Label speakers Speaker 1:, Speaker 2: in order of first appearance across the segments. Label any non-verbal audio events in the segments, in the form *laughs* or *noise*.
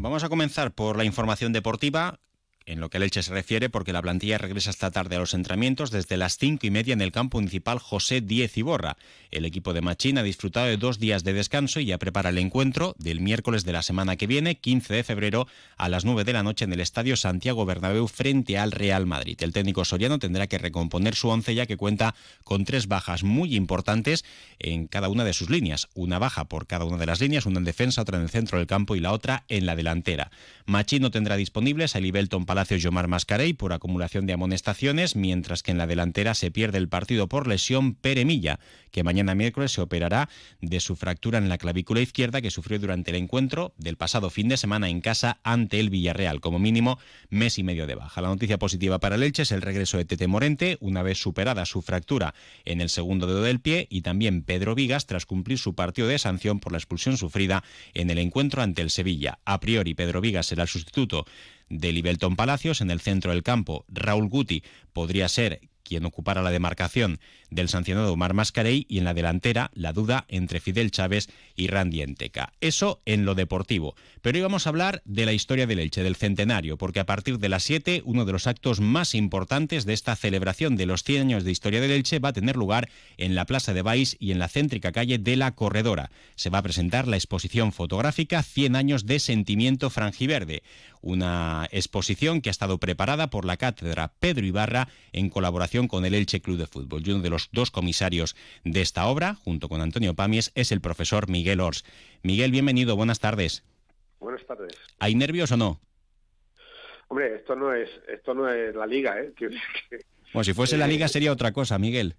Speaker 1: Vamos a comenzar por la información deportiva en lo que el Elche se refiere, porque la plantilla regresa esta tarde a los entrenamientos desde las cinco y media en el campo municipal José Diez Iborra. El equipo de Machín ha disfrutado de dos días de descanso y ya prepara el encuentro del miércoles de la semana que viene, 15 de febrero, a las 9 de la noche en el Estadio Santiago Bernabéu frente al Real Madrid. El técnico soriano tendrá que recomponer su once ya que cuenta con tres bajas muy importantes en cada una de sus líneas. Una baja por cada una de las líneas, una en defensa, otra en el centro del campo y la otra en la delantera. Machín no tendrá disponibles a Libelton Palacios Yomar Mascarey por acumulación de amonestaciones, mientras que en la delantera se pierde el partido por lesión Pere Milla, que mañana miércoles se operará de su fractura en la clavícula izquierda que sufrió durante el encuentro del pasado fin de semana en casa ante el Villarreal, como mínimo mes y medio de baja. La noticia positiva para el Elche es el regreso de Tete Morente, una vez superada su fractura en el segundo dedo del pie, y también Pedro Vigas tras cumplir su partido de sanción por la expulsión sufrida en el encuentro ante el Sevilla. A priori, Pedro Vigas será el sustituto de Libelton Palacios en el centro del campo. Raúl Guti podría ser quien ocupara la demarcación del sancionado Omar Mascarey y en la delantera la duda entre Fidel Chávez y Randy Enteca. Eso en lo deportivo. Pero hoy vamos a hablar de la historia del Elche, del centenario, porque a partir de las 7 uno de los actos más importantes de esta celebración de los 100 años de historia del Elche va a tener lugar en la Plaza de Baix y en la céntrica calle de la Corredora. Se va a presentar la exposición fotográfica 100 años de sentimiento frangiverde, una exposición que ha estado preparada por la cátedra Pedro Ibarra en colaboración con el Elche Club de Fútbol. Y uno de los dos comisarios de esta obra, junto con Antonio Pamies, es el profesor Miguel Ors. Miguel, bienvenido, buenas tardes.
Speaker 2: Buenas tardes.
Speaker 1: ¿Hay nervios o no?
Speaker 2: Hombre, esto no es, esto no es la liga, ¿eh?
Speaker 1: Bueno, si fuese la liga eh, sería otra cosa, Miguel.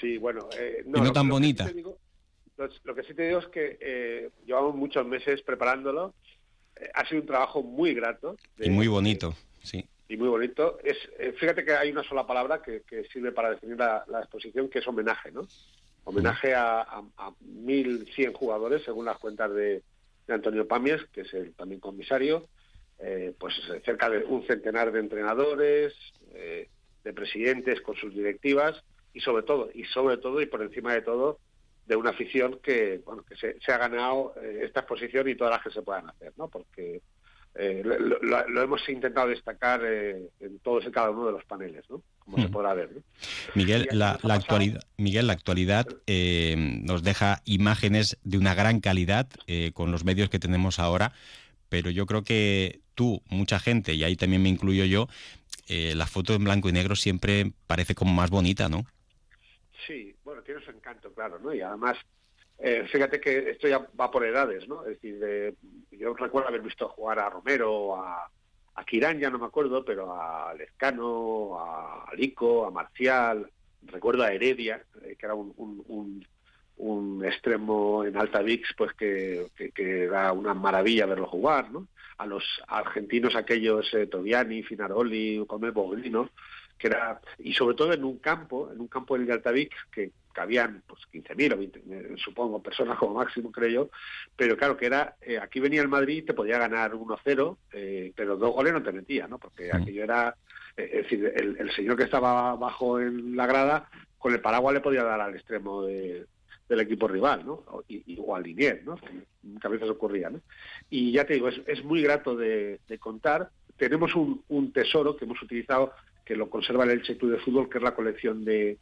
Speaker 2: Sí, bueno. Eh,
Speaker 1: no, y no tan bonita.
Speaker 2: lo, que sí te digo es que eh, llevamos muchos meses preparándolo ha sido un trabajo muy grato.
Speaker 1: y muy bonito, sí.
Speaker 2: Y muy bonito. Es, eh, fíjate que hay una sola palabra que, sirve para definir la, exposición, que es homenaje, ¿no? Homenaje a, a, 1.100 jugadores, según las cuentas de, Antonio Pamies, que es el también comisario, eh, pues cerca de un centenar de entrenadores, eh, de presidentes con sus directivas, y sobre todo, y sobre todo, y por encima de todo, de una afición que bueno que se, ha ganado eh, esta exposición y todas las que se puedan hacer, ¿no? Porque eh, lo, hemos intentado destacar eh, en todos y cada uno de los paneles, ¿no? Como se hmm. podrá ver.
Speaker 1: Miguel, la, actualidad, Miguel, la actualidad nos deja imágenes de una gran calidad con los medios que tenemos ahora, pero yo creo que tú, mucha gente, y ahí también me incluyo yo, la foto en blanco y negro siempre parece como más bonita, ¿no?
Speaker 2: Sí, bueno, tiene su encanto, claro, ¿no? Y además, eh, fíjate que esto ya va por edades, ¿no? Es decir, yo recuerdo haber visto jugar a Romero, a, a Kirán, ya no me acuerdo, pero a Lescano, a Lico, a Marcial, recuerdo a Heredia, eh, que era un, extremo en Alta Vix, pues que, que, era una maravilla verlo jugar, ¿no? A los argentinos aquellos, eh, Toviani, Finaroli, Come Boglino, que era, y sobre todo en un campo, en un campo en el Altavic, que cabían pues 15.000 o 20, eh, supongo, personas como máximo, creo yo, pero claro que era, eh, aquí venía el Madrid, te podía ganar 1-0, eh, pero dos goles no te metía, ¿no? Porque aquello era, es decir, el, señor que estaba abajo en la grada, con el paraguas le podía dar al extremo del equipo rival, ¿no? O, y, o al Linier, ¿no? Que a veces ocurría, ¿no? Y ya te digo, es, es muy grato de, contar. Tenemos un, un tesoro que hemos utilizado que lo conserva el Elche Club de Fútbol, que es la colección de,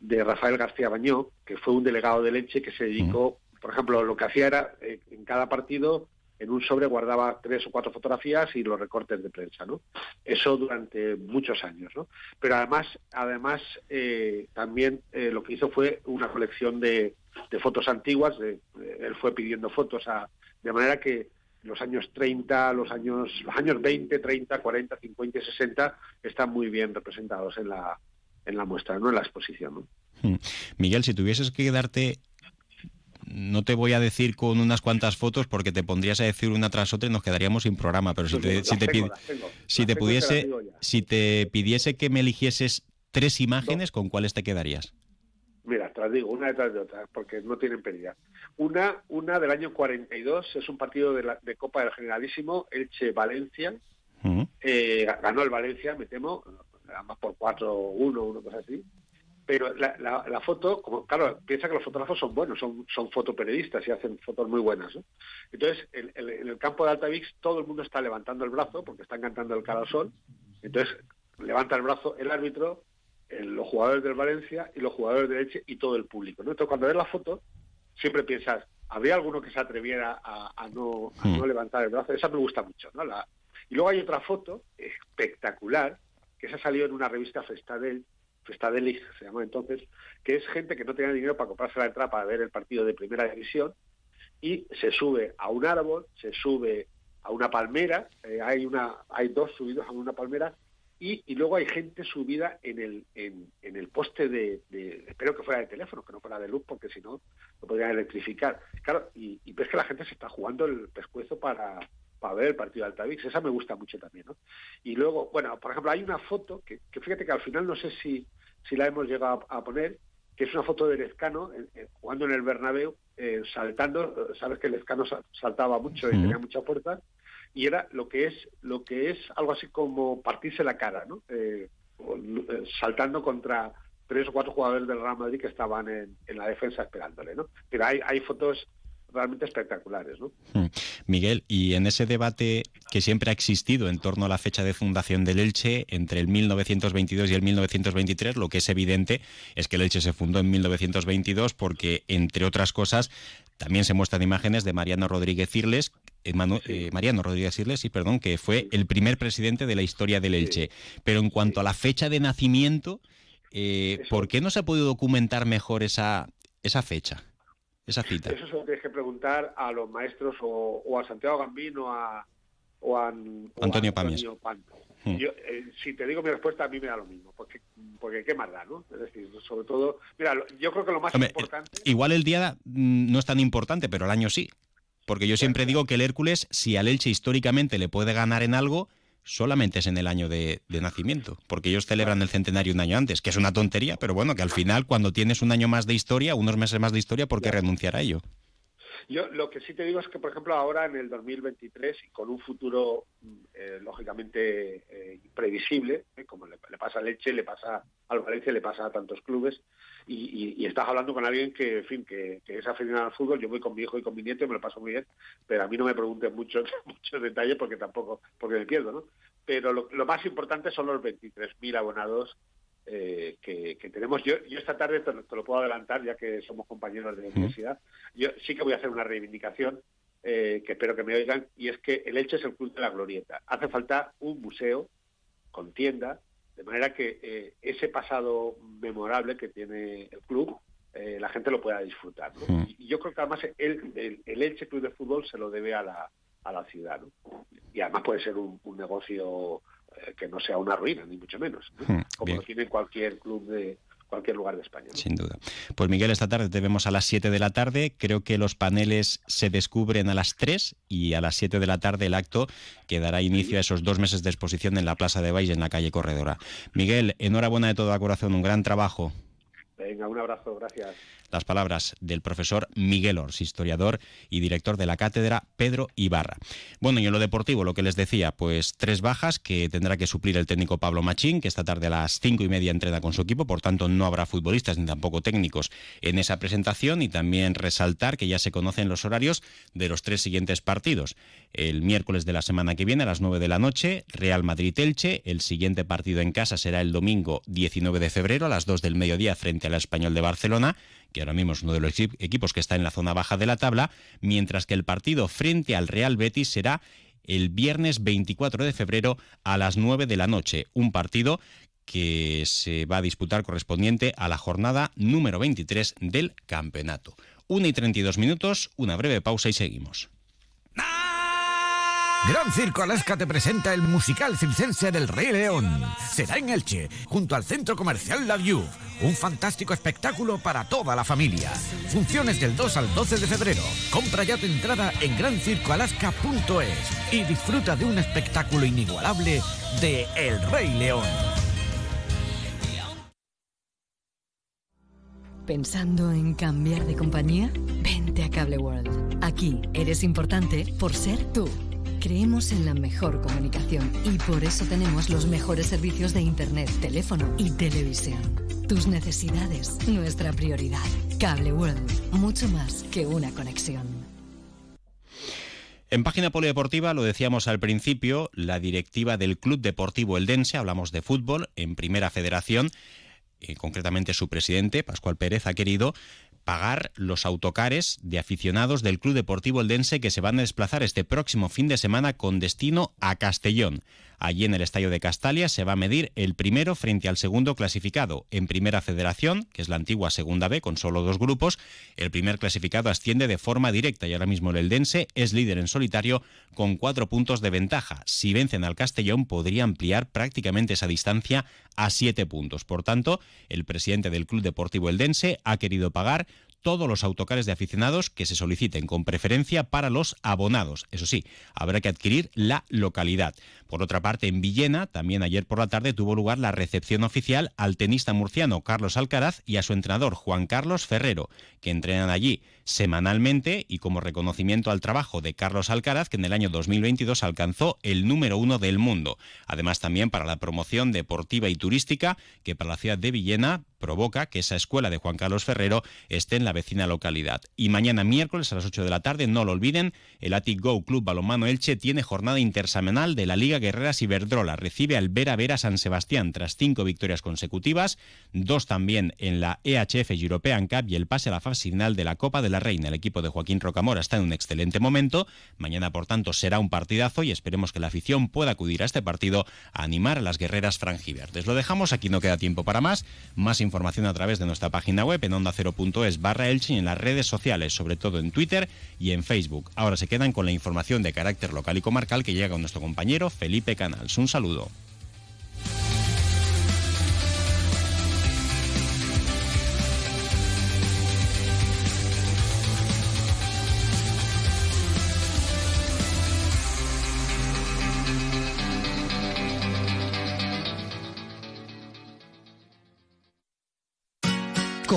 Speaker 2: de Rafael García Bañó, que fue un delegado de Elche que se dedicó, por ejemplo, lo que hacía era eh, en cada partido en un sobre guardaba tres o cuatro fotografías y los recortes de prensa, ¿no? Eso durante muchos años, ¿no? Pero además, además eh, también eh, lo que hizo fue una colección de, fotos antiguas. él fue pidiendo fotos a, de manera que los años 30, los años, los años 20, 30, 40, 50 y 60 están muy bien representados en la, en la muestra, ¿no? en la exposición.
Speaker 1: Hmm. Miguel, si tuvieses que quedarte no te voy a decir con unas cuantas fotos porque te pondrías a decir una tras otra y nos quedaríamos sin programa, pero si te, si te, si te pudiese, si te pidiese que me eligieses tres imágenes, ¿con cuáles te quedarías?
Speaker 2: Mira, te las digo, una detrás de otra, porque no tienen pérdida. Una, una del año 42, es un partido de, la, de Copa del Generalísimo, Elche-Valencia. Eh, ganó el Valencia, me temo, además por 4-1, una cosa así. Pero la, la, foto, como claro, piensa que los fotógrafos son buenos, son, son fotoperiodistas y hacen fotos muy buenas. Entonces, en, el campo de Altavix todo el mundo está levantando el brazo porque están cantando el cara al sol. Entonces, levanta el brazo el árbitro, los jugadores del Valencia y los jugadores de Leche y todo el público. Entonces, cuando ves la foto, siempre piensas, ¿habría alguno que se atreviera a, no, no, levantar el brazo? Esa me gusta mucho. ¿no? La... Y luego hay otra foto espectacular, que se ha salido en una revista Festadel, Festadelis se llama entonces, que es gente que no tenía dinero para comprarse la entrada para ver el partido de primera división y se sube a un árbol, se sube a una palmera, eh, hay una hay dos subidos a una palmera y, luego hay gente subida en el, en, el poste de, espero que fuera de teléfono, que no fuera de luz, porque si no, lo podrían electrificar. Claro, y, ves que la gente se está jugando el pescuezo para, para ver el partido de Altavix. Esa me gusta mucho también, ¿no? Y luego, bueno, por ejemplo, hay una foto que, fíjate que al final no sé si, si la hemos llegado a, poner, que es una foto de Lezcano jugando en el Bernabéu, eh, saltando, sabes que Lezcano saltaba mucho y tenía mucha fuerza, y era lo que es lo que es algo así como partirse la cara, ¿no? Eh, eh, saltando contra tres o cuatro jugadores del Real Madrid que estaban en, la defensa esperándole, ¿no? Pero hay, hay fotos realmente espectaculares. ¿no? Hmm.
Speaker 1: Miguel, y en ese debate que siempre ha existido en torno a la fecha de fundación del Elche, entre el 1922 y el 1923, lo que es evidente es que el Elche se fundó en 1922 porque, entre otras cosas, también se muestran imágenes de Mariano Rodríguez Irles, eh, eh, Mariano Rodríguez Irles, sí, perdón, que fue el primer presidente de la historia del Elche. Pero en cuanto a la fecha de nacimiento, eh, ¿por qué no se ha podido documentar mejor esa, esa fecha? esa cita?
Speaker 2: Eso se lo tienes que preguntar a los maestros o, a Santiago Gambino a, o a,
Speaker 1: Antonio, Pamies.
Speaker 2: Hmm. Eh, si te digo mi respuesta, a mí me da lo mismo, porque, porque qué más da, ¿no? Es decir, sobre todo, mira, yo creo que lo más importante...
Speaker 1: Igual el día mm, no es tan importante, pero el año sí. Porque yo siempre digo que el Hércules, si al Elche históricamente le puede ganar en algo, solamente es en el año de, nacimiento, porque ellos celebran el centenario un año antes, que es una tontería, pero bueno, que al final cuando tienes un año más de historia, unos meses más de historia, ¿por qué renunciar a ello?
Speaker 2: Yo lo que sí te digo es que, por ejemplo, ahora en el 2023 y con un futuro eh, lógicamente eh, imprevisible, eh, como le, pasa a Leche, le pasa al Valencia, le pasa a tantos clubes, y, estás hablando con alguien que, en fin, que, es aficionado al fútbol, yo voy con mi hijo y con mi nieto y me lo paso muy bien, pero a mí no me pregunten muchos muchos *laughs* detalles porque tampoco, porque me pierdo, ¿no? Pero lo, más importante son los 23.000 abonados eh, que, tenemos. Yo, yo esta tarde te, lo puedo adelantar, ya que somos compañeros de la universidad. Yo sí que voy a hacer una reivindicación, eh, que espero que me oigan, y es que el Elche es el club de la glorieta. Hace falta un museo con tienda, de manera que eh, ese pasado memorable que tiene el club, eh, la gente lo pueda disfrutar. Y yo creo que además el, el, Elche Club de Fútbol se lo debe a la, a la ciudad. Y además puede ser un, negocio eh, que no sea una ruina, ni mucho menos, como lo tiene cualquier club de, cualquier lugar de España.
Speaker 1: Sin duda. Pues Miguel, esta tarde te vemos a las 7 de la tarde. Creo que los paneles se descubren a las 3 y a las 7 de la tarde el acto que dará inicio a esos dos meses de exposición en la Plaza de Baix en la calle Corredora. Miguel, enhorabuena de todo corazón, un gran trabajo.
Speaker 2: Venga, un abrazo, gracias
Speaker 1: las palabras del profesor Miguel Ors, historiador y director de la cátedra Pedro Ibarra. Bueno, y en lo deportivo, lo que les decía, pues tres bajas que tendrá que suplir el técnico Pablo Machín, que esta tarde a las cinco y media entrena con su equipo, por tanto no habrá futbolistas ni tampoco técnicos en esa presentación y también resaltar que ya se conocen los horarios de los tres siguientes partidos. El miércoles de la semana que viene a las nueve de la noche, Real Madrid-Elche, el siguiente partido en casa será el domingo 19 de febrero a las dos del mediodía frente al Español de Barcelona que ahora mismo es uno de los equipos que está en la zona baja de la tabla, mientras que el partido frente al Real Betis será el viernes 24 de febrero a las 9 de la noche. Un partido que se va a disputar correspondiente a la jornada número 23 del campeonato. 1 y 32 minutos, una breve pausa y seguimos.
Speaker 3: Gran Circo Alaska te presenta el musical circense del Rey León. Será en Elche, junto al centro comercial La View. Un fantástico espectáculo para toda la familia. Funciones del 2 al 12 de febrero. Compra ya tu entrada en grancircoalaska.es y disfruta de un espectáculo inigualable de El Rey León.
Speaker 4: ¿Pensando en cambiar de compañía? Vente a Cable World. Aquí eres importante por ser tú. Creemos en la mejor comunicación y por eso tenemos los mejores servicios de Internet, teléfono y televisión. Tus necesidades, nuestra prioridad. Cable World, mucho más que una conexión.
Speaker 1: En página polideportiva, lo decíamos al principio, la directiva del Club Deportivo Eldense, hablamos de fútbol en Primera Federación, eh, concretamente su presidente, Pascual Pérez, ha querido pagar los autocares de aficionados del Club Deportivo Eldense que se van a desplazar este próximo fin de semana con destino a Castellón. Allí en el Estadio de Castalia se va a medir el primero frente al segundo clasificado. En Primera Federación, que es la antigua Segunda B con solo dos grupos, el primer clasificado asciende de forma directa y ahora mismo el Eldense es líder en solitario con cuatro puntos de ventaja. Si vencen al Castellón podría ampliar prácticamente esa distancia a siete puntos. Por tanto, el presidente del Club Deportivo Eldense ha querido pagar todos los autocares de aficionados que se soliciten con preferencia para los abonados. Eso sí, habrá que adquirir la localidad. Por otra parte, en Villena, también ayer por la tarde tuvo lugar la recepción oficial al tenista murciano Carlos Alcaraz y a su entrenador Juan Carlos Ferrero, que entrenan allí semanalmente y como reconocimiento al trabajo de Carlos Alcaraz, que en el año 2022 alcanzó el número uno del mundo. Además, también para la promoción deportiva y turística, que para la ciudad de Villena provoca que esa escuela de Juan Carlos Ferrero esté en la vecina localidad. Y mañana miércoles a las 8 de la tarde, no lo olviden, el Atic Go Club Balonmano Elche tiene jornada intersemanal de la Liga Guerreras Iberdrola. Recibe al Vera Vera San Sebastián tras cinco victorias consecutivas, dos también en la EHF European Cup y el pase a la fase final de la Copa de la Reina. El equipo de Joaquín Rocamora está en un excelente momento. Mañana, por tanto, será un partidazo y esperemos que la afición pueda acudir a este partido a animar a las guerreras franjiverdes. Lo dejamos, aquí no queda tiempo para más. Más información a través de nuestra página web en onda0.es barra Elche y en las redes sociales, sobre todo en Twitter y en Facebook. Ahora se quedan con la información de carácter local y comarcal que llega con nuestro compañero Felipe Canals. Un saludo.